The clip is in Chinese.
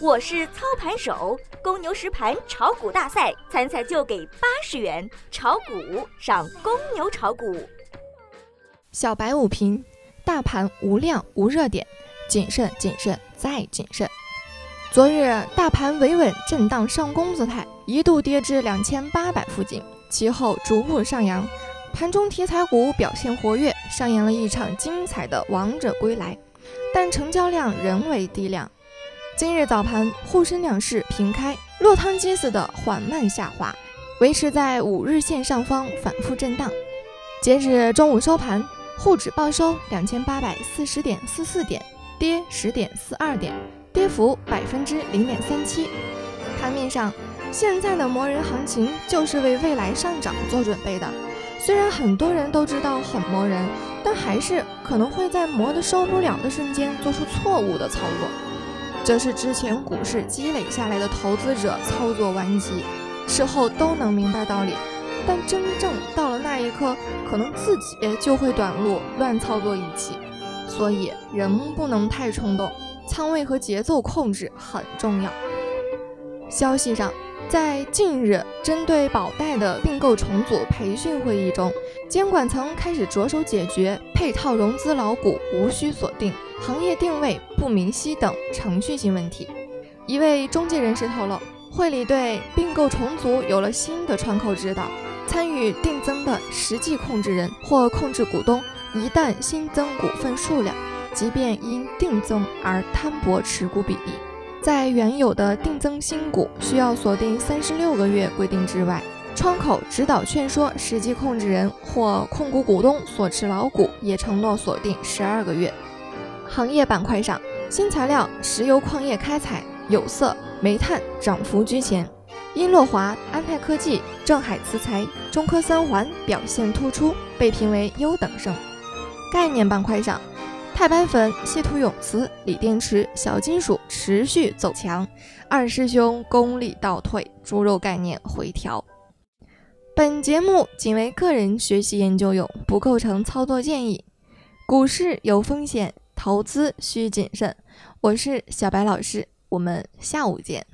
我是操盘手，公牛实盘炒股大赛参赛就给八十元，炒股上公牛炒股。小白五评：大盘无量无热点，谨慎谨慎再谨慎。昨日大盘维稳震荡上攻姿态，一度跌至两千八百附近，其后逐步上扬。盘中题材股表现活跃，上演了一场精彩的王者归来，但成交量仍为低量。今日早盘，沪深两市平开，落汤鸡似的缓慢下滑，维持在五日线上方反复震荡。截止中午收盘，沪指报收两千八百四十点四四点，跌十点四二点，跌幅百分之零点三七。盘面上，现在的磨人行情就是为未来上涨做准备的。虽然很多人都知道很磨人，但还是可能会在磨得受不了的瞬间做出错误的操作。这是之前股市积累下来的投资者操作顽疾，事后都能明白道理，但真正到了那一刻，可能自己就会短路，乱操作一气。所以人不能太冲动，仓位和节奏控制很重要。消息上。在近日，针对保代的并购重组培训会议中，监管层开始着手解决配套融资老股无需锁定、行业定位不明晰等程序性问题。一位中介人士透露，会里对并购重组有了新的窗口指导：参与定增的实际控制人或控制股东，一旦新增股份数量，即便因定增而摊薄持股比例。在原有的定增新股需要锁定三十六个月规定之外，窗口指导劝说实际控制人或控股股东所持老股也承诺锁定十二个月。行业板块上，新材料、石油矿业开采、有色、煤炭涨幅居前，英洛华、安泰科技、正海磁材、中科三环表现突出，被评为优等生。概念板块上。钛钡粉、稀土永磁、锂电池、小金属持续走强，二师兄功力倒退，猪肉概念回调。本节目仅为个人学习研究用，不构成操作建议。股市有风险，投资需谨慎。我是小白老师，我们下午见。